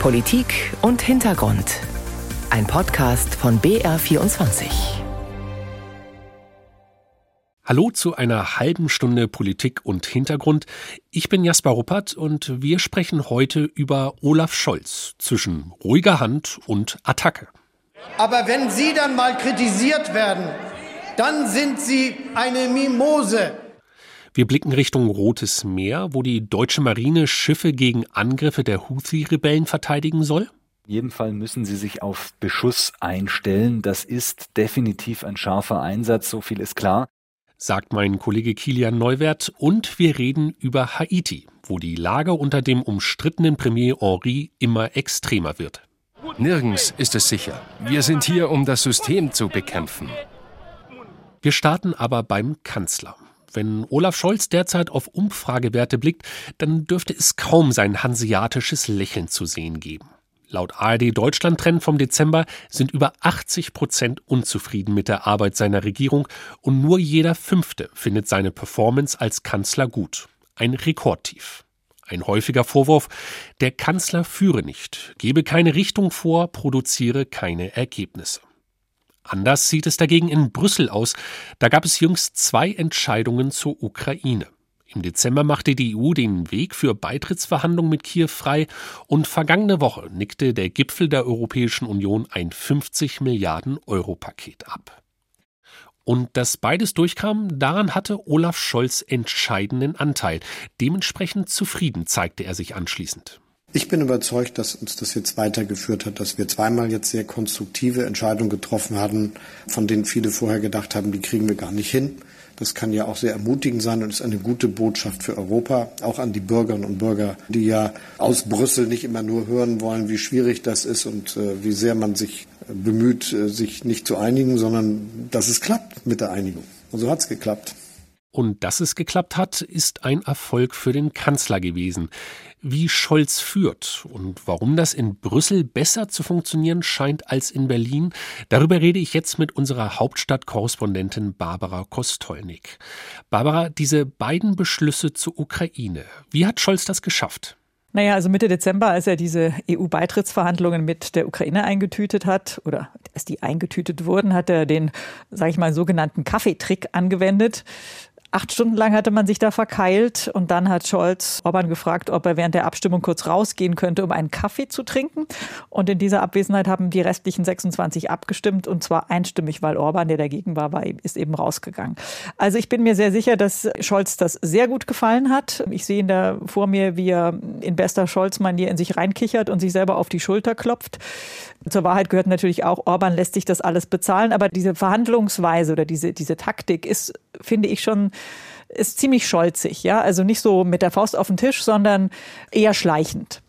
Politik und Hintergrund. Ein Podcast von BR24. Hallo zu einer halben Stunde Politik und Hintergrund. Ich bin Jasper Ruppert und wir sprechen heute über Olaf Scholz zwischen ruhiger Hand und Attacke. Aber wenn Sie dann mal kritisiert werden, dann sind Sie eine Mimose. Wir blicken Richtung Rotes Meer, wo die deutsche Marine Schiffe gegen Angriffe der Houthi-Rebellen verteidigen soll. In jedem Fall müssen sie sich auf Beschuss einstellen. Das ist definitiv ein scharfer Einsatz, so viel ist klar. Sagt mein Kollege Kilian Neuwert. Und wir reden über Haiti, wo die Lage unter dem umstrittenen Premier Henri immer extremer wird. Nirgends ist es sicher. Wir sind hier, um das System zu bekämpfen. Wir starten aber beim Kanzler. Wenn Olaf Scholz derzeit auf Umfragewerte blickt, dann dürfte es kaum sein hanseatisches Lächeln zu sehen geben. Laut ARD Deutschland Trend vom Dezember sind über 80 Prozent unzufrieden mit der Arbeit seiner Regierung und nur jeder Fünfte findet seine Performance als Kanzler gut. Ein Rekordtief. Ein häufiger Vorwurf, der Kanzler führe nicht, gebe keine Richtung vor, produziere keine Ergebnisse. Anders sieht es dagegen in Brüssel aus. Da gab es jüngst zwei Entscheidungen zur Ukraine. Im Dezember machte die EU den Weg für Beitrittsverhandlungen mit Kiew frei und vergangene Woche nickte der Gipfel der Europäischen Union ein 50 Milliarden Euro Paket ab. Und dass beides durchkam, daran hatte Olaf Scholz entscheidenden Anteil. Dementsprechend zufrieden zeigte er sich anschließend. Ich bin überzeugt, dass uns das jetzt weitergeführt hat, dass wir zweimal jetzt sehr konstruktive Entscheidungen getroffen hatten, von denen viele vorher gedacht haben, die kriegen wir gar nicht hin. Das kann ja auch sehr ermutigend sein und ist eine gute Botschaft für Europa, auch an die Bürgerinnen und Bürger, die ja aus Brüssel nicht immer nur hören wollen, wie schwierig das ist und äh, wie sehr man sich bemüht, äh, sich nicht zu einigen, sondern dass es klappt mit der Einigung. Und so hat es geklappt. Und dass es geklappt hat, ist ein Erfolg für den Kanzler gewesen. Wie Scholz führt und warum das in Brüssel besser zu funktionieren scheint als in Berlin, darüber rede ich jetzt mit unserer Hauptstadtkorrespondentin Barbara Kostolnik. Barbara, diese beiden Beschlüsse zur Ukraine, wie hat Scholz das geschafft? Naja, also Mitte Dezember, als er diese EU-Beitrittsverhandlungen mit der Ukraine eingetütet hat, oder als die eingetütet wurden, hat er den, sage ich mal, sogenannten Kaffeetrick angewendet. Acht Stunden lang hatte man sich da verkeilt und dann hat Scholz Orban gefragt, ob er während der Abstimmung kurz rausgehen könnte, um einen Kaffee zu trinken. Und in dieser Abwesenheit haben die restlichen 26 abgestimmt und zwar einstimmig, weil Orban, der dagegen war, war ist eben rausgegangen. Also ich bin mir sehr sicher, dass Scholz das sehr gut gefallen hat. Ich sehe ihn da vor mir, wie er in bester Scholz-Manier in sich reinkichert und sich selber auf die Schulter klopft. Zur Wahrheit gehört natürlich auch, Orban lässt sich das alles bezahlen, aber diese Verhandlungsweise oder diese, diese Taktik ist, finde ich schon, ist ziemlich scholzig, ja. Also nicht so mit der Faust auf den Tisch, sondern eher schleichend.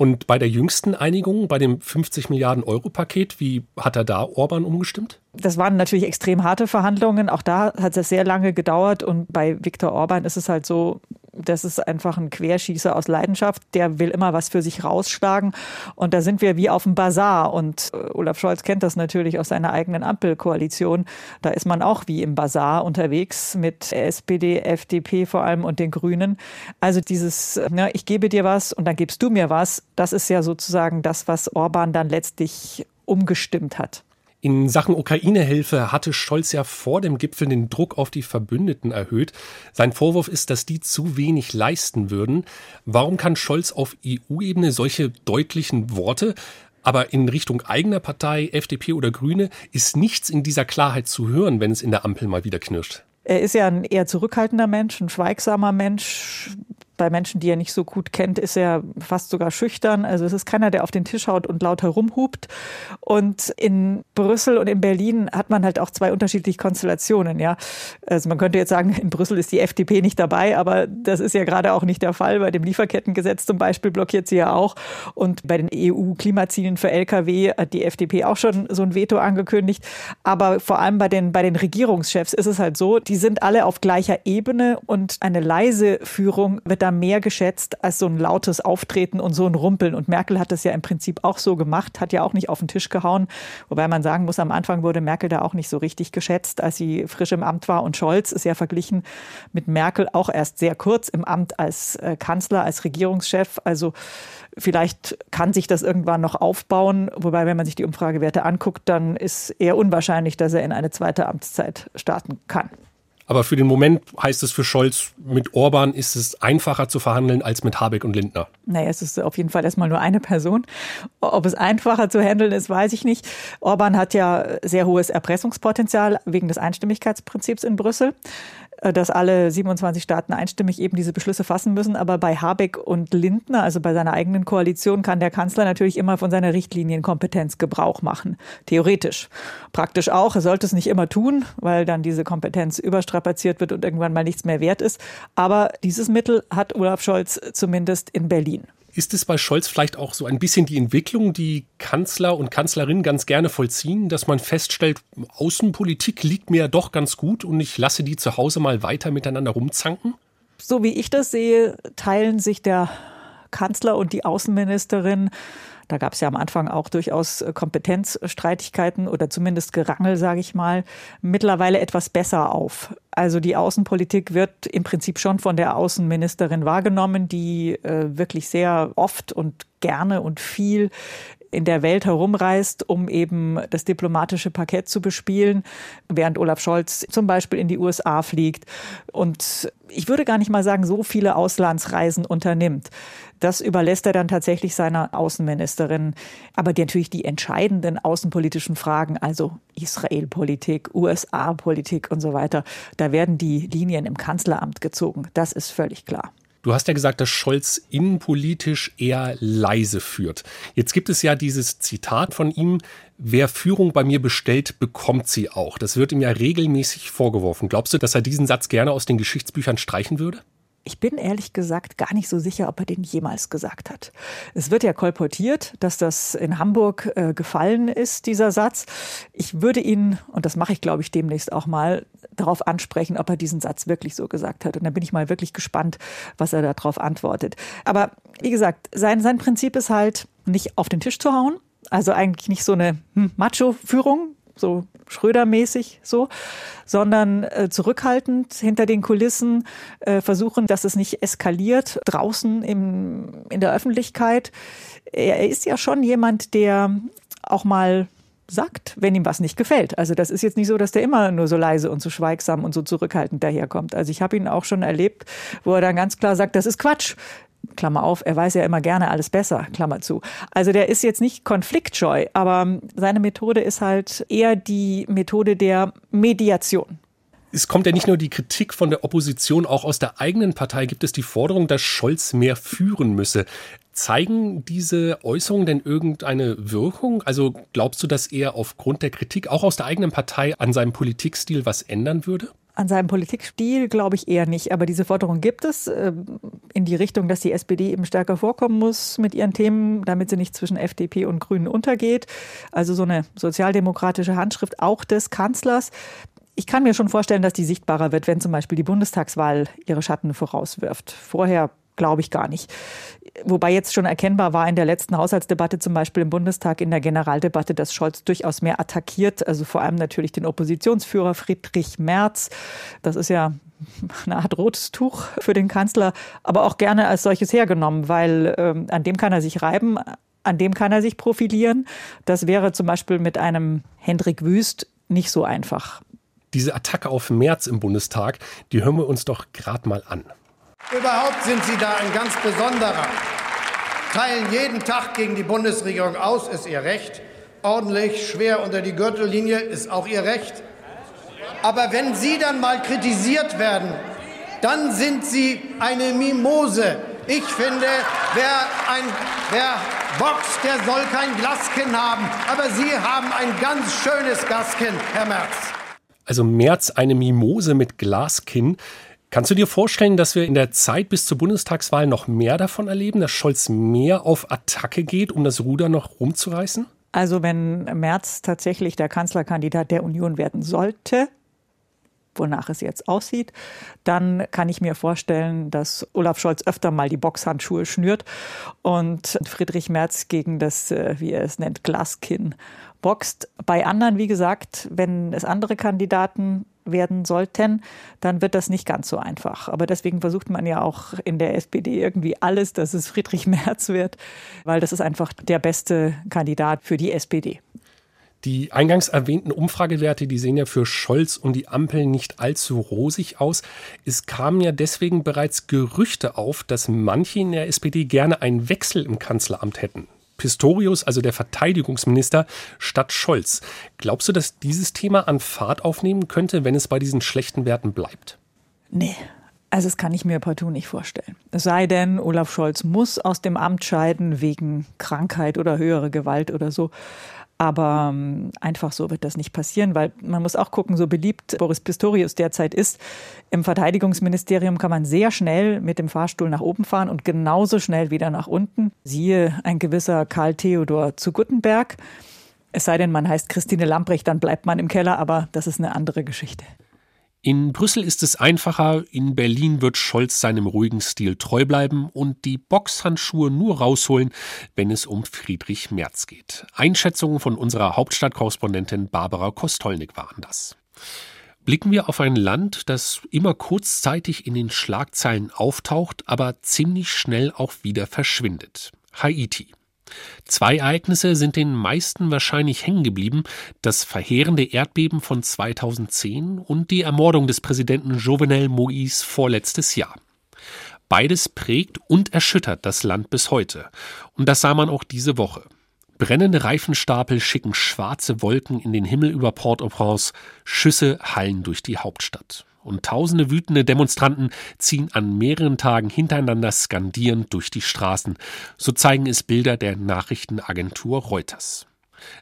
Und bei der jüngsten Einigung, bei dem 50 Milliarden Euro Paket, wie hat er da Orban umgestimmt? Das waren natürlich extrem harte Verhandlungen. Auch da hat es sehr lange gedauert. Und bei Viktor Orban ist es halt so, das ist einfach ein Querschießer aus Leidenschaft. Der will immer was für sich rausschlagen. Und da sind wir wie auf dem Bazar. Und äh, Olaf Scholz kennt das natürlich aus seiner eigenen Ampelkoalition. Da ist man auch wie im Bazar unterwegs mit SPD, FDP vor allem und den Grünen. Also dieses, ne, ich gebe dir was und dann gibst du mir was, das ist ja sozusagen das, was Orban dann letztlich umgestimmt hat. In Sachen Ukraine-Hilfe hatte Scholz ja vor dem Gipfel den Druck auf die Verbündeten erhöht. Sein Vorwurf ist, dass die zu wenig leisten würden. Warum kann Scholz auf EU-Ebene solche deutlichen Worte, aber in Richtung eigener Partei, FDP oder Grüne, ist nichts in dieser Klarheit zu hören, wenn es in der Ampel mal wieder knirscht? Er ist ja ein eher zurückhaltender Mensch, ein schweigsamer Mensch, bei Menschen, die er nicht so gut kennt, ist er fast sogar schüchtern. Also es ist keiner, der auf den Tisch haut und laut herumhupt. Und in Brüssel und in Berlin hat man halt auch zwei unterschiedliche Konstellationen. Ja, also man könnte jetzt sagen, in Brüssel ist die FDP nicht dabei, aber das ist ja gerade auch nicht der Fall. Bei dem Lieferkettengesetz zum Beispiel blockiert sie ja auch. Und bei den EU-Klimazielen für Lkw hat die FDP auch schon so ein Veto angekündigt. Aber vor allem bei den, bei den Regierungschefs ist es halt so, die sind alle auf gleicher Ebene und eine leise Führung wird da mehr geschätzt als so ein lautes Auftreten und so ein Rumpeln. Und Merkel hat das ja im Prinzip auch so gemacht, hat ja auch nicht auf den Tisch gehauen. Wobei man sagen muss, am Anfang wurde Merkel da auch nicht so richtig geschätzt, als sie frisch im Amt war. Und Scholz ist ja verglichen mit Merkel auch erst sehr kurz im Amt als äh, Kanzler, als Regierungschef. Also vielleicht kann sich das irgendwann noch aufbauen. Wobei, wenn man sich die Umfragewerte anguckt, dann ist eher unwahrscheinlich, dass er in eine zweite Amtszeit starten kann. Aber für den Moment heißt es für Scholz, mit Orban ist es einfacher zu verhandeln als mit Habeck und Lindner. Naja, es ist auf jeden Fall erstmal nur eine Person. Ob es einfacher zu handeln ist, weiß ich nicht. Orban hat ja sehr hohes Erpressungspotenzial wegen des Einstimmigkeitsprinzips in Brüssel. Äh, dass alle 27 Staaten einstimmig eben diese Beschlüsse fassen müssen. Aber bei Habeck und Lindner, also bei seiner eigenen Koalition, kann der Kanzler natürlich immer von seiner Richtlinienkompetenz Gebrauch machen. Theoretisch. Praktisch auch. Er sollte es nicht immer tun, weil dann diese Kompetenz überstrapaziert wird und irgendwann mal nichts mehr wert ist. Aber dieses Mittel hat Olaf Scholz zumindest in Berlin. Ist es bei Scholz vielleicht auch so ein bisschen die Entwicklung, die Kanzler und Kanzlerinnen ganz gerne vollziehen, dass man feststellt, Außenpolitik liegt mir ja doch ganz gut und ich lasse die zu Hause mal weiter miteinander rumzanken? So wie ich das sehe, teilen sich der Kanzler und die Außenministerin da gab es ja am Anfang auch durchaus äh, Kompetenzstreitigkeiten oder zumindest Gerangel, sage ich mal, mittlerweile etwas besser auf. Also die Außenpolitik wird im Prinzip schon von der Außenministerin wahrgenommen, die äh, wirklich sehr oft und gerne und viel in der Welt herumreist, um eben das diplomatische Parkett zu bespielen, während Olaf Scholz zum Beispiel in die USA fliegt und ich würde gar nicht mal sagen, so viele Auslandsreisen unternimmt. Das überlässt er dann tatsächlich seiner Außenministerin. Aber die, natürlich die entscheidenden außenpolitischen Fragen, also Israelpolitik, USA-Politik und so weiter, da werden die Linien im Kanzleramt gezogen. Das ist völlig klar. Du hast ja gesagt, dass Scholz innenpolitisch eher leise führt. Jetzt gibt es ja dieses Zitat von ihm, wer Führung bei mir bestellt, bekommt sie auch. Das wird ihm ja regelmäßig vorgeworfen. Glaubst du, dass er diesen Satz gerne aus den Geschichtsbüchern streichen würde? Ich bin ehrlich gesagt gar nicht so sicher, ob er den jemals gesagt hat. Es wird ja kolportiert, dass das in Hamburg äh, gefallen ist, dieser Satz. Ich würde ihn, und das mache ich, glaube ich, demnächst auch mal, darauf ansprechen, ob er diesen Satz wirklich so gesagt hat. Und dann bin ich mal wirklich gespannt, was er darauf antwortet. Aber wie gesagt, sein, sein Prinzip ist halt, nicht auf den Tisch zu hauen. Also eigentlich nicht so eine hm, Macho-Führung, so Schröder-mäßig so, sondern äh, zurückhaltend hinter den Kulissen äh, versuchen, dass es nicht eskaliert draußen im, in der Öffentlichkeit. Er, er ist ja schon jemand, der auch mal sagt, wenn ihm was nicht gefällt. Also das ist jetzt nicht so, dass der immer nur so leise und so schweigsam und so zurückhaltend daherkommt. Also ich habe ihn auch schon erlebt, wo er dann ganz klar sagt, das ist Quatsch. Klammer auf, er weiß ja immer gerne alles besser, Klammer zu. Also der ist jetzt nicht konfliktscheu, aber seine Methode ist halt eher die Methode der Mediation. Es kommt ja nicht nur die Kritik von der Opposition, auch aus der eigenen Partei gibt es die Forderung, dass Scholz mehr führen müsse. Zeigen diese Äußerungen denn irgendeine Wirkung? Also glaubst du, dass er aufgrund der Kritik auch aus der eigenen Partei an seinem Politikstil was ändern würde? An seinem Politikstil glaube ich eher nicht. Aber diese Forderung gibt es äh, in die Richtung, dass die SPD eben stärker vorkommen muss mit ihren Themen, damit sie nicht zwischen FDP und Grünen untergeht. Also so eine sozialdemokratische Handschrift auch des Kanzlers. Ich kann mir schon vorstellen, dass die sichtbarer wird, wenn zum Beispiel die Bundestagswahl ihre Schatten vorauswirft. Vorher glaube ich gar nicht. Wobei jetzt schon erkennbar war in der letzten Haushaltsdebatte, zum Beispiel im Bundestag, in der Generaldebatte, dass Scholz durchaus mehr attackiert, also vor allem natürlich den Oppositionsführer Friedrich Merz. Das ist ja eine Art rotes Tuch für den Kanzler, aber auch gerne als solches hergenommen, weil ähm, an dem kann er sich reiben, an dem kann er sich profilieren. Das wäre zum Beispiel mit einem Hendrik Wüst nicht so einfach. Diese Attacke auf Merz im Bundestag, die hören wir uns doch gerade mal an. Überhaupt sind Sie da ein ganz besonderer. Teilen jeden Tag gegen die Bundesregierung aus, ist Ihr Recht. Ordentlich, schwer unter die Gürtellinie, ist auch Ihr Recht. Aber wenn Sie dann mal kritisiert werden, dann sind Sie eine Mimose. Ich finde, wer, ein, wer boxt, der soll kein Glaskin haben. Aber Sie haben ein ganz schönes Glaskin, Herr Merz. Also Merz eine Mimose mit Glaskinn. Kannst du dir vorstellen, dass wir in der Zeit bis zur Bundestagswahl noch mehr davon erleben, dass Scholz mehr auf Attacke geht, um das Ruder noch rumzureißen? Also wenn Merz tatsächlich der Kanzlerkandidat der Union werden sollte, wonach es jetzt aussieht, dann kann ich mir vorstellen, dass Olaf Scholz öfter mal die Boxhandschuhe schnürt und Friedrich Merz gegen das, äh, wie er es nennt, Glaskinn boxt. Bei anderen, wie gesagt, wenn es andere Kandidaten werden sollten, dann wird das nicht ganz so einfach. Aber deswegen versucht man ja auch in der SPD irgendwie alles, dass es Friedrich Merz wird, weil das ist einfach der beste Kandidat für die SPD. Die eingangs erwähnten Umfragewerte, die sehen ja für Scholz und die Ampel nicht allzu rosig aus. Es kamen ja deswegen bereits Gerüchte auf, dass manche in der SPD gerne einen Wechsel im Kanzleramt hätten. Pistorius, also der Verteidigungsminister, statt Scholz. Glaubst du, dass dieses Thema an Fahrt aufnehmen könnte, wenn es bei diesen schlechten Werten bleibt? Nee. Also das kann ich mir partout nicht vorstellen. Es sei denn, Olaf Scholz muss aus dem Amt scheiden wegen Krankheit oder höhere Gewalt oder so. Aber ähm, einfach so wird das nicht passieren, weil man muss auch gucken, so beliebt Boris Pistorius derzeit ist. Im Verteidigungsministerium kann man sehr schnell mit dem Fahrstuhl nach oben fahren und genauso schnell wieder nach unten. Siehe ein gewisser Karl Theodor zu Guttenberg. Es sei denn, man heißt Christine Lamprecht, dann bleibt man im Keller, aber das ist eine andere Geschichte. In Brüssel ist es einfacher, in Berlin wird Scholz seinem ruhigen Stil treu bleiben und die Boxhandschuhe nur rausholen, wenn es um Friedrich Merz geht. Einschätzungen von unserer Hauptstadtkorrespondentin Barbara Kostolnik waren das. Blicken wir auf ein Land, das immer kurzzeitig in den Schlagzeilen auftaucht, aber ziemlich schnell auch wieder verschwindet. Haiti. Zwei Ereignisse sind den meisten wahrscheinlich hängen geblieben, das verheerende Erdbeben von 2010 und die Ermordung des Präsidenten Jovenel Moïse vorletztes Jahr. Beides prägt und erschüttert das Land bis heute. Und das sah man auch diese Woche. Brennende Reifenstapel schicken schwarze Wolken in den Himmel über Port-au-Prince, Schüsse hallen durch die Hauptstadt und tausende wütende Demonstranten ziehen an mehreren Tagen hintereinander skandierend durch die Straßen. So zeigen es Bilder der Nachrichtenagentur Reuters.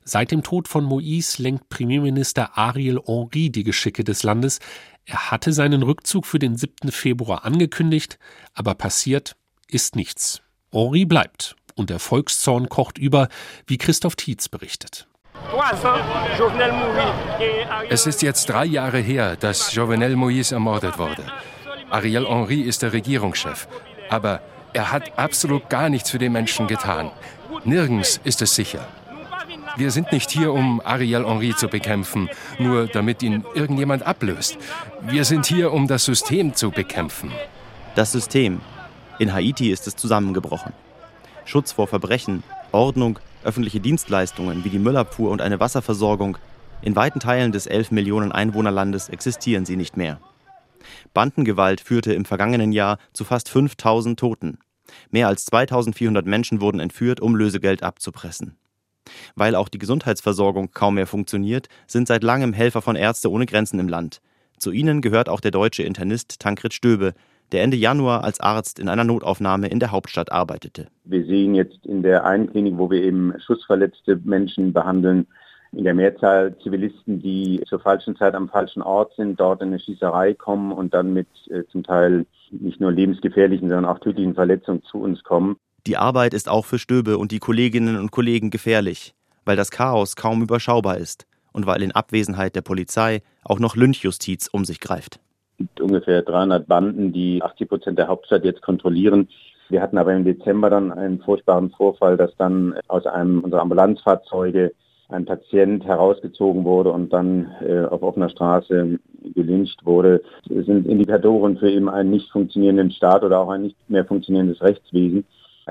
Seit dem Tod von Moïse lenkt Premierminister Ariel Henry die Geschicke des Landes. Er hatte seinen Rückzug für den 7. Februar angekündigt, aber passiert ist nichts. Henry bleibt und der Volkszorn kocht über, wie Christoph Tietz berichtet. Es ist jetzt drei Jahre her, dass Jovenel Moïse ermordet wurde. Ariel Henry ist der Regierungschef. Aber er hat absolut gar nichts für den Menschen getan. Nirgends ist es sicher. Wir sind nicht hier, um Ariel Henry zu bekämpfen, nur damit ihn irgendjemand ablöst. Wir sind hier, um das System zu bekämpfen. Das System. In Haiti ist es zusammengebrochen. Schutz vor Verbrechen, Ordnung, öffentliche Dienstleistungen wie die Müllabfuhr und eine Wasserversorgung. In weiten Teilen des 11 Millionen Einwohnerlandes existieren sie nicht mehr. Bandengewalt führte im vergangenen Jahr zu fast 5000 Toten. Mehr als 2400 Menschen wurden entführt, um Lösegeld abzupressen. Weil auch die Gesundheitsversorgung kaum mehr funktioniert, sind seit langem Helfer von Ärzte ohne Grenzen im Land. Zu ihnen gehört auch der deutsche Internist Tankred Stöbe, der Ende Januar als Arzt in einer Notaufnahme in der Hauptstadt arbeitete. Wir sehen jetzt in der einen Klinik, wo wir eben schussverletzte Menschen behandeln, in der Mehrzahl Zivilisten, die zur falschen Zeit am falschen Ort sind, dort in eine Schießerei kommen und dann mit äh, zum Teil nicht nur lebensgefährlichen, sondern auch tödlichen Verletzungen zu uns kommen. Die Arbeit ist auch für Stöbe und die Kolleginnen und Kollegen gefährlich, weil das Chaos kaum überschaubar ist und weil in Abwesenheit der Polizei auch noch Lynchjustiz um sich greift gibt ungefähr 300 Banden, die 80 Prozent der Hauptstadt jetzt kontrollieren. Wir hatten aber im Dezember dann einen furchtbaren Vorfall, dass dann aus einem unserer Ambulanzfahrzeuge ein Patient herausgezogen wurde und dann äh, auf offener Straße gelyncht wurde. Es sind Indikatoren für eben einen nicht funktionierenden Staat oder auch ein nicht mehr funktionierendes Rechtswesen.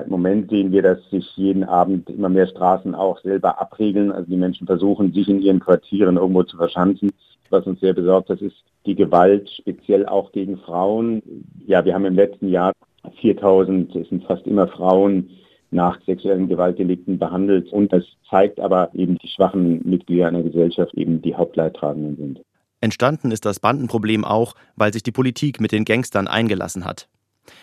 Im Moment sehen wir, dass sich jeden Abend immer mehr Straßen auch selber abriegeln. Also die Menschen versuchen, sich in ihren Quartieren irgendwo zu verschanzen. Was uns sehr besorgt, das ist die Gewalt, speziell auch gegen Frauen. Ja, wir haben im letzten Jahr 4000, es sind fast immer Frauen, nach sexuellen Gewaltdelikten behandelt. Und das zeigt aber eben die schwachen Mitglieder einer Gesellschaft eben die Hauptleidtragenden sind. Entstanden ist das Bandenproblem auch, weil sich die Politik mit den Gangstern eingelassen hat.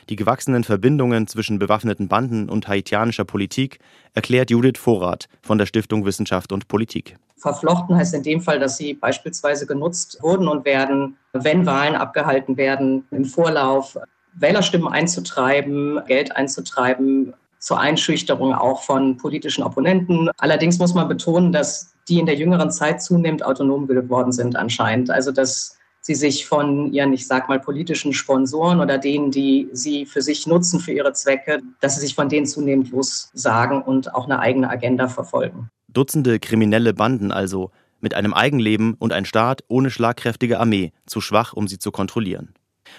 Die gewachsenen Verbindungen zwischen bewaffneten Banden und haitianischer Politik erklärt Judith Vorrat von der Stiftung Wissenschaft und Politik. Verflochten heißt in dem Fall, dass sie beispielsweise genutzt wurden und werden, wenn Wahlen abgehalten werden, im Vorlauf Wählerstimmen einzutreiben, Geld einzutreiben, zur Einschüchterung auch von politischen Opponenten. Allerdings muss man betonen, dass die in der jüngeren Zeit zunehmend autonom geworden sind anscheinend. Also dass sie sich von ihren, ich sag mal, politischen Sponsoren oder denen, die sie für sich nutzen, für ihre Zwecke, dass sie sich von denen zunehmend lossagen und auch eine eigene Agenda verfolgen. Dutzende kriminelle Banden also, mit einem Eigenleben und ein Staat ohne schlagkräftige Armee, zu schwach, um sie zu kontrollieren.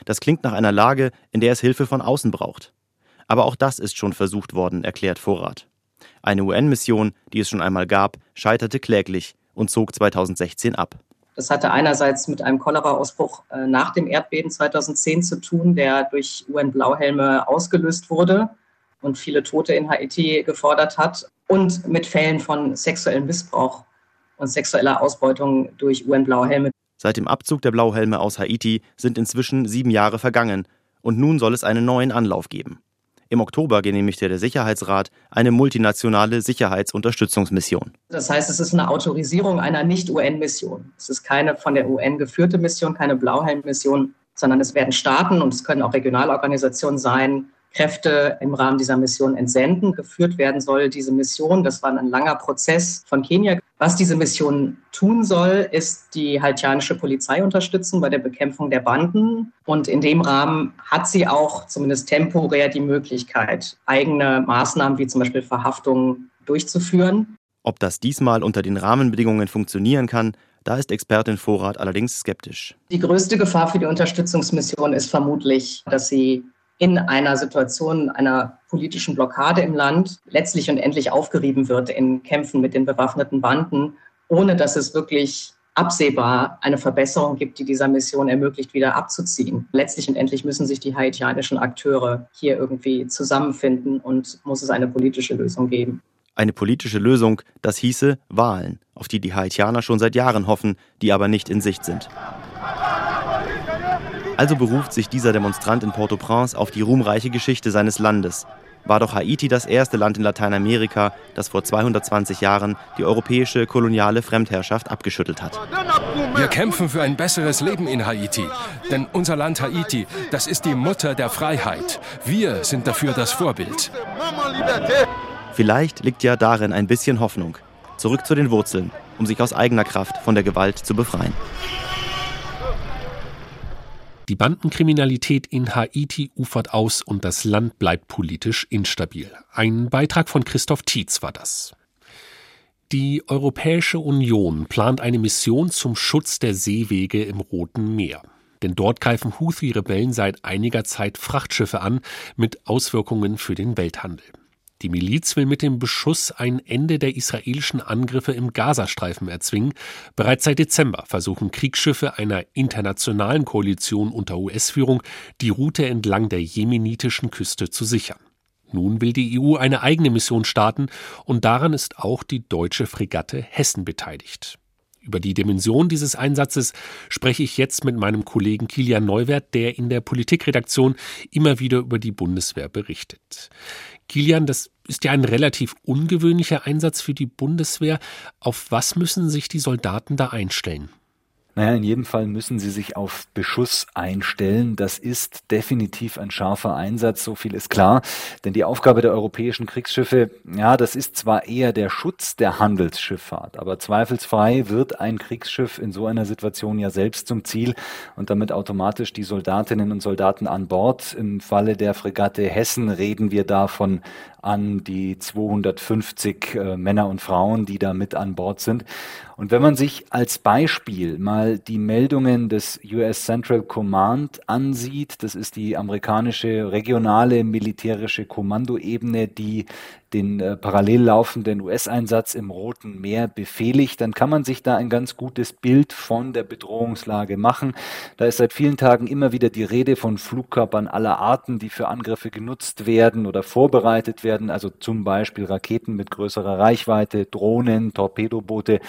Das klingt nach einer Lage, in der es Hilfe von außen braucht. Aber auch das ist schon versucht worden, erklärt Vorrat. Eine UN-Mission, die es schon einmal gab, scheiterte kläglich und zog 2016 ab. Das hatte einerseits mit einem Cholera-Ausbruch äh, nach dem Erdbeben 2010 zu tun, der durch UN-Blauhelme ausgelöst wurde und viele Tote in Haiti gefordert hat, und mit Fällen von sexuellem Missbrauch und sexueller Ausbeutung durch UN-Blauhelme. Seit dem Abzug der Blauhelme aus Haiti sind inzwischen sieben Jahre vergangen und nun soll es einen neuen Anlauf geben. Im Oktober genehmigte der Sicherheitsrat eine multinationale Sicherheitsunterstützungsmission. Das heißt, es ist eine Autorisierung einer Nicht-UN-Mission. Es ist keine von der UN geführte Mission, keine Blauhelm-Mission, sondern es werden Staaten und es können auch Regionalorganisationen sein, Kräfte im Rahmen dieser Mission entsenden. Geführt werden soll diese Mission. Das war ein langer Prozess von Kenia. Was diese Mission tun soll, ist die haitianische Polizei unterstützen bei der Bekämpfung der Banden. Und in dem Rahmen hat sie auch zumindest temporär die Möglichkeit, eigene Maßnahmen wie zum Beispiel Verhaftungen durchzuführen. Ob das diesmal unter den Rahmenbedingungen funktionieren kann, da ist Expertin Vorrat allerdings skeptisch. Die größte Gefahr für die Unterstützungsmission ist vermutlich, dass sie in einer Situation einer politischen Blockade im Land letztlich und endlich aufgerieben wird in Kämpfen mit den bewaffneten Banden, ohne dass es wirklich absehbar eine Verbesserung gibt, die dieser Mission ermöglicht, wieder abzuziehen. Letztlich und endlich müssen sich die haitianischen Akteure hier irgendwie zusammenfinden und muss es eine politische Lösung geben. Eine politische Lösung, das hieße Wahlen, auf die die Haitianer schon seit Jahren hoffen, die aber nicht in Sicht sind. Also beruft sich dieser Demonstrant in Port-au-Prince auf die ruhmreiche Geschichte seines Landes. War doch Haiti das erste Land in Lateinamerika, das vor 220 Jahren die europäische koloniale Fremdherrschaft abgeschüttelt hat. Wir kämpfen für ein besseres Leben in Haiti. Denn unser Land Haiti, das ist die Mutter der Freiheit. Wir sind dafür das Vorbild. Vielleicht liegt ja darin ein bisschen Hoffnung. Zurück zu den Wurzeln, um sich aus eigener Kraft von der Gewalt zu befreien. Die Bandenkriminalität in Haiti ufert aus und das Land bleibt politisch instabil. Ein Beitrag von Christoph Tietz war das. Die Europäische Union plant eine Mission zum Schutz der Seewege im Roten Meer. Denn dort greifen Houthi-Rebellen seit einiger Zeit Frachtschiffe an mit Auswirkungen für den Welthandel. Die Miliz will mit dem Beschuss ein Ende der israelischen Angriffe im Gazastreifen erzwingen. Bereits seit Dezember versuchen Kriegsschiffe einer internationalen Koalition unter US-Führung, die Route entlang der jemenitischen Küste zu sichern. Nun will die EU eine eigene Mission starten und daran ist auch die deutsche Fregatte Hessen beteiligt. Über die Dimension dieses Einsatzes spreche ich jetzt mit meinem Kollegen Kilian Neuwert, der in der Politikredaktion immer wieder über die Bundeswehr berichtet. Kilian, das ist ja ein relativ ungewöhnlicher Einsatz für die Bundeswehr. Auf was müssen sich die Soldaten da einstellen? Naja, in jedem Fall müssen sie sich auf Beschuss einstellen. Das ist definitiv ein scharfer Einsatz, so viel ist klar. Denn die Aufgabe der europäischen Kriegsschiffe, ja, das ist zwar eher der Schutz der Handelsschifffahrt, aber zweifelsfrei wird ein Kriegsschiff in so einer Situation ja selbst zum Ziel und damit automatisch die Soldatinnen und Soldaten an Bord. Im Falle der Fregatte Hessen reden wir davon an die 250 äh, Männer und Frauen, die da mit an Bord sind. Und wenn man sich als Beispiel mal die Meldungen des US Central Command ansieht, das ist die amerikanische regionale militärische Kommandoebene, die den äh, parallel laufenden US-Einsatz im Roten Meer befehligt, dann kann man sich da ein ganz gutes Bild von der Bedrohungslage machen. Da ist seit vielen Tagen immer wieder die Rede von Flugkörpern aller Arten, die für Angriffe genutzt werden oder vorbereitet werden, also zum Beispiel Raketen mit größerer Reichweite, Drohnen, Torpedoboote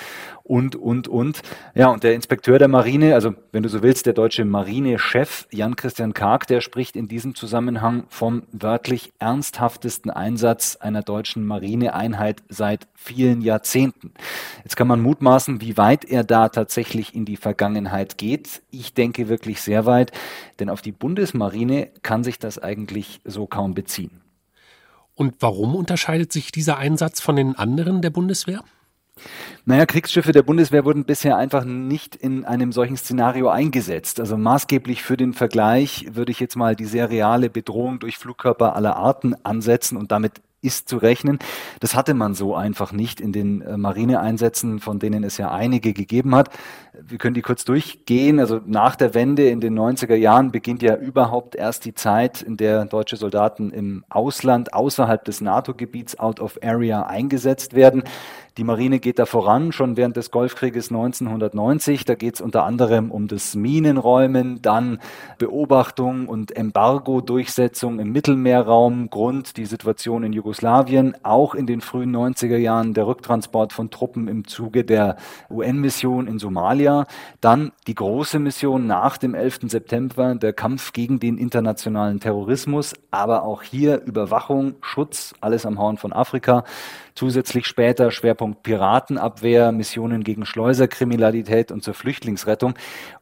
und, und, und. Ja, und der Inspekteur der Marine, also wenn du so willst, der deutsche Marinechef Jan-Christian Karg, der spricht in diesem Zusammenhang vom wörtlich ernsthaftesten Einsatz einer deutschen Marineeinheit seit vielen Jahrzehnten. Jetzt kann man mutmaßen, wie weit er da tatsächlich in die Vergangenheit geht. Ich denke wirklich sehr weit, denn auf die Bundesmarine kann sich das eigentlich so kaum beziehen. Und warum unterscheidet sich dieser Einsatz von den anderen der Bundeswehr? Naja, Kriegsschiffe der Bundeswehr wurden bisher einfach nicht in einem solchen Szenario eingesetzt. Also maßgeblich für den Vergleich würde ich jetzt mal die sehr reale Bedrohung durch Flugkörper aller Arten ansetzen und damit ist zu rechnen. Das hatte man so einfach nicht in den äh, Marineeinsätzen, von denen es ja einige gegeben hat. Wir können die kurz durchgehen. Also nach der Wende in den 90er Jahren beginnt ja überhaupt erst die Zeit, in der deutsche Soldaten im Ausland außerhalb des NATO-Gebiets out of area eingesetzt werden. Die Marine geht da voran, schon während des Golfkrieges 1990. Da geht es unter anderem um das Minenräumen, dann Beobachtung und Embargo-Durchsetzung im Mittelmeerraum, Grund die Situation in Jugoslawien, auch in den frühen 90er Jahren der Rücktransport von Truppen im Zuge der UN-Mission in Somalia, dann die große Mission nach dem 11. September, der Kampf gegen den internationalen Terrorismus, aber auch hier Überwachung, Schutz, alles am Horn von Afrika. Zusätzlich später Schwerpunkt Piratenabwehr, Missionen gegen Schleuserkriminalität und zur Flüchtlingsrettung.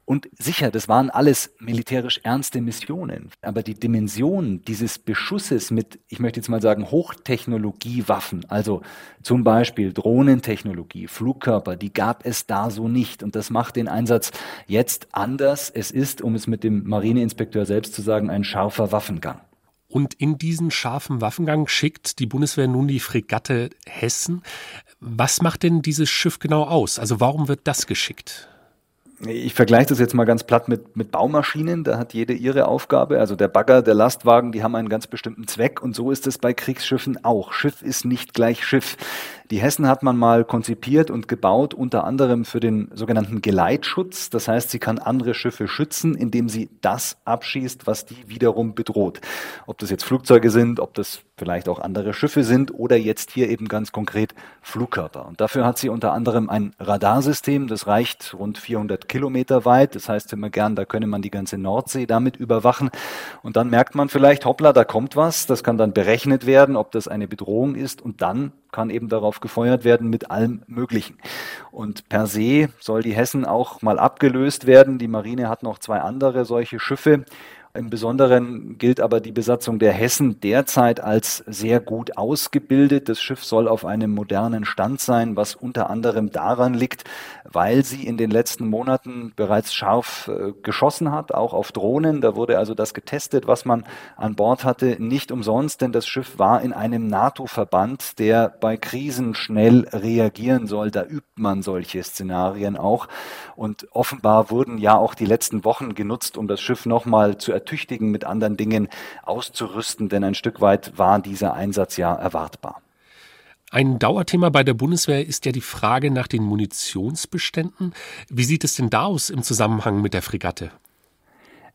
Und sicher, das waren alles militärisch ernste Missionen. Aber die Dimension dieses Beschusses mit, ich möchte jetzt mal sagen, Hochtechnologiewaffen, also zum Beispiel Drohnentechnologie, Flugkörper, die gab es da so nicht. Und das macht den Einsatz jetzt anders. Es ist, um es mit dem Marineinspekteur selbst zu sagen, ein scharfer Waffengang. Und in diesen scharfen Waffengang schickt die Bundeswehr nun die Fregatte Hessen. Was macht denn dieses Schiff genau aus? Also warum wird das geschickt? Ich vergleiche das jetzt mal ganz platt mit, mit Baumaschinen. Da hat jede ihre Aufgabe. Also der Bagger, der Lastwagen, die haben einen ganz bestimmten Zweck. Und so ist es bei Kriegsschiffen auch. Schiff ist nicht gleich Schiff. Die Hessen hat man mal konzipiert und gebaut, unter anderem für den sogenannten Geleitschutz. Das heißt, sie kann andere Schiffe schützen, indem sie das abschießt, was die wiederum bedroht. Ob das jetzt Flugzeuge sind, ob das vielleicht auch andere Schiffe sind oder jetzt hier eben ganz konkret Flugkörper. Und dafür hat sie unter anderem ein Radarsystem, das reicht rund 400 Kilometer weit. Das heißt immer gern, da könne man die ganze Nordsee damit überwachen. Und dann merkt man vielleicht, hoppla, da kommt was. Das kann dann berechnet werden, ob das eine Bedrohung ist. Und dann kann eben darauf gefeuert werden mit allem Möglichen. Und per se soll die Hessen auch mal abgelöst werden. Die Marine hat noch zwei andere solche Schiffe. Im Besonderen gilt aber die Besatzung der Hessen derzeit als sehr gut ausgebildet. Das Schiff soll auf einem modernen Stand sein, was unter anderem daran liegt, weil sie in den letzten Monaten bereits scharf äh, geschossen hat, auch auf Drohnen. Da wurde also das getestet, was man an Bord hatte, nicht umsonst, denn das Schiff war in einem NATO-Verband, der bei Krisen schnell reagieren soll. Da übt man solche Szenarien auch. Und offenbar wurden ja auch die letzten Wochen genutzt, um das Schiff nochmal zu ertüchtigen, mit anderen Dingen auszurüsten, denn ein Stück weit war dieser Einsatz ja erwartbar. Ein Dauerthema bei der Bundeswehr ist ja die Frage nach den Munitionsbeständen. Wie sieht es denn da aus im Zusammenhang mit der Fregatte?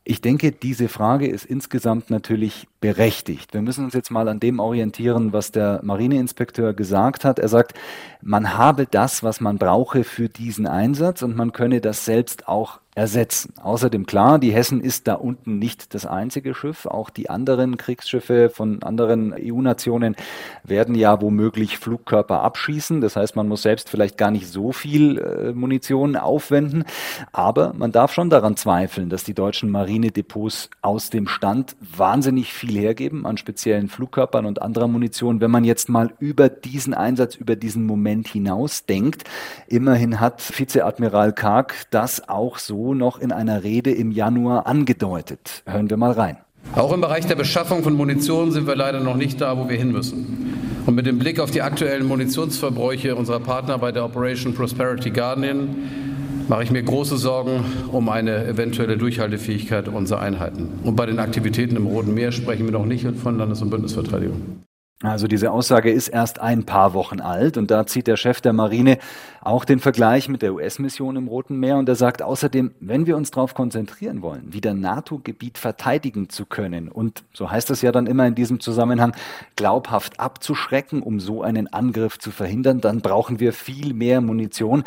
Ich denke, diese Frage ist insgesamt natürlich berechtigt. Wir müssen uns jetzt mal an dem orientieren, was der Marineinspekteur gesagt hat. Er sagt, man habe das, was man brauche für diesen Einsatz und man könne das selbst auch ersetzen. Außerdem klar, die Hessen ist da unten nicht das einzige Schiff. Auch die anderen Kriegsschiffe von anderen EU-Nationen werden ja womöglich Flugkörper abschießen. Das heißt, man muss selbst vielleicht gar nicht so viel äh, Munition aufwenden. Aber man darf schon daran zweifeln, dass die deutschen Marinedepots aus dem Stand wahnsinnig viel hergeben an speziellen Flugkörpern und anderer Munition. Wenn man jetzt mal über diesen Einsatz, über diesen Moment hinaus denkt, immerhin hat Vizeadmiral Karg das auch so noch in einer Rede im Januar angedeutet. Hören wir mal rein. Auch im Bereich der Beschaffung von Munition sind wir leider noch nicht da, wo wir hin müssen. Und mit dem Blick auf die aktuellen Munitionsverbräuche unserer Partner bei der Operation Prosperity Guardian mache ich mir große Sorgen um eine eventuelle Durchhaltefähigkeit unserer Einheiten. Und bei den Aktivitäten im Roten Meer sprechen wir noch nicht von Landes- und Bündnisverteidigung. Also diese Aussage ist erst ein paar Wochen alt und da zieht der Chef der Marine auch den Vergleich mit der US-Mission im Roten Meer und er sagt außerdem, wenn wir uns darauf konzentrieren wollen, wieder NATO-Gebiet verteidigen zu können und so heißt es ja dann immer in diesem Zusammenhang, glaubhaft abzuschrecken, um so einen Angriff zu verhindern, dann brauchen wir viel mehr Munition.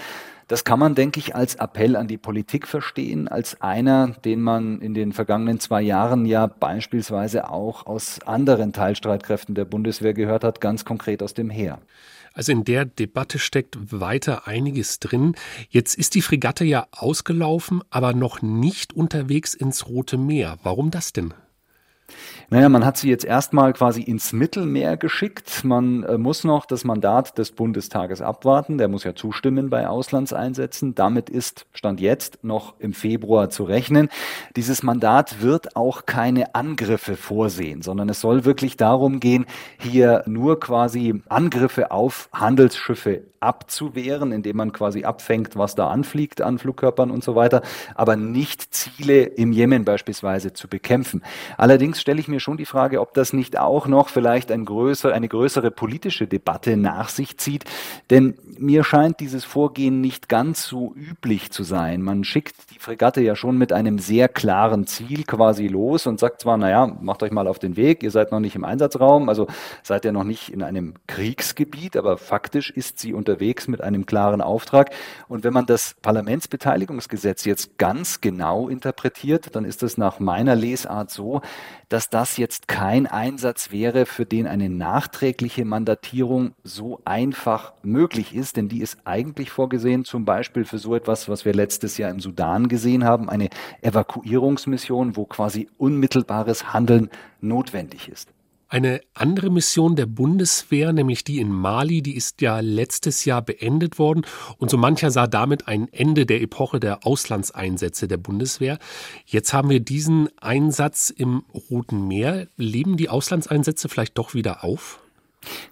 Das kann man, denke ich, als Appell an die Politik verstehen, als einer, den man in den vergangenen zwei Jahren ja beispielsweise auch aus anderen Teilstreitkräften der Bundeswehr gehört hat, ganz konkret aus dem Heer. Also in der Debatte steckt weiter einiges drin. Jetzt ist die Fregatte ja ausgelaufen, aber noch nicht unterwegs ins Rote Meer. Warum das denn? Naja, man hat sie jetzt erstmal quasi ins Mittelmeer geschickt. Man äh, muss noch das Mandat des Bundestages abwarten. Der muss ja zustimmen bei Auslandseinsätzen. Damit ist Stand jetzt noch im Februar zu rechnen. Dieses Mandat wird auch keine Angriffe vorsehen, sondern es soll wirklich darum gehen, hier nur quasi Angriffe auf Handelsschiffe abzuwehren, indem man quasi abfängt, was da anfliegt an Flugkörpern und so weiter, aber nicht Ziele im Jemen beispielsweise zu bekämpfen. Allerdings stelle ich mir schon die Frage, ob das nicht auch noch vielleicht ein größer, eine größere politische Debatte nach sich zieht, denn mir scheint dieses Vorgehen nicht ganz so üblich zu sein. Man schickt die Fregatte ja schon mit einem sehr klaren Ziel quasi los und sagt zwar, naja, macht euch mal auf den Weg, ihr seid noch nicht im Einsatzraum, also seid ihr noch nicht in einem Kriegsgebiet, aber faktisch ist sie unter unterwegs mit einem klaren Auftrag. Und wenn man das Parlamentsbeteiligungsgesetz jetzt ganz genau interpretiert, dann ist es nach meiner Lesart so, dass das jetzt kein Einsatz wäre, für den eine nachträgliche Mandatierung so einfach möglich ist, denn die ist eigentlich vorgesehen, zum Beispiel für so etwas, was wir letztes Jahr im Sudan gesehen haben, eine Evakuierungsmission, wo quasi unmittelbares Handeln notwendig ist. Eine andere Mission der Bundeswehr, nämlich die in Mali, die ist ja letztes Jahr beendet worden und so mancher sah damit ein Ende der Epoche der Auslandseinsätze der Bundeswehr. Jetzt haben wir diesen Einsatz im Roten Meer. Leben die Auslandseinsätze vielleicht doch wieder auf?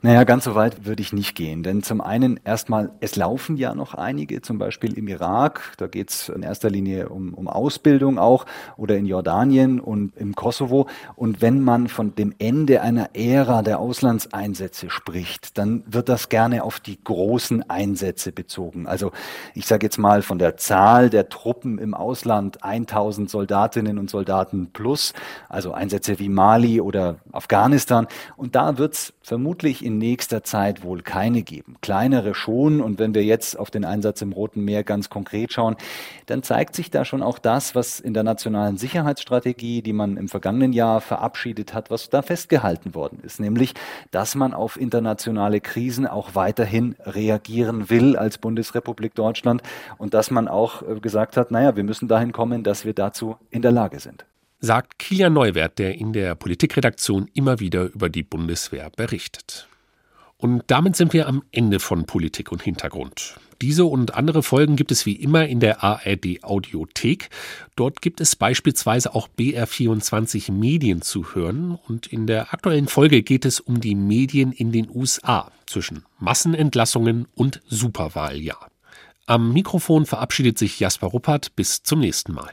Naja, ganz so weit würde ich nicht gehen. Denn zum einen erstmal, es laufen ja noch einige, zum Beispiel im Irak, da geht es in erster Linie um, um Ausbildung auch, oder in Jordanien und im Kosovo. Und wenn man von dem Ende einer Ära der Auslandseinsätze spricht, dann wird das gerne auf die großen Einsätze bezogen. Also ich sage jetzt mal von der Zahl der Truppen im Ausland 1000 Soldatinnen und Soldaten plus, also Einsätze wie Mali oder Afghanistan. Und da wird es vermutlich in nächster Zeit wohl keine geben. Kleinere schon. Und wenn wir jetzt auf den Einsatz im Roten Meer ganz konkret schauen, dann zeigt sich da schon auch das, was in der nationalen Sicherheitsstrategie, die man im vergangenen Jahr verabschiedet hat, was da festgehalten worden ist. Nämlich, dass man auf internationale Krisen auch weiterhin reagieren will als Bundesrepublik Deutschland und dass man auch äh, gesagt hat, naja, wir müssen dahin kommen, dass wir dazu in der Lage sind sagt Kilian Neuwert, der in der Politikredaktion immer wieder über die Bundeswehr berichtet. Und damit sind wir am Ende von Politik und Hintergrund. Diese und andere Folgen gibt es wie immer in der ARD Audiothek. Dort gibt es beispielsweise auch BR24 Medien zu hören und in der aktuellen Folge geht es um die Medien in den USA zwischen Massenentlassungen und Superwahljahr. Am Mikrofon verabschiedet sich Jasper Ruppert. Bis zum nächsten Mal.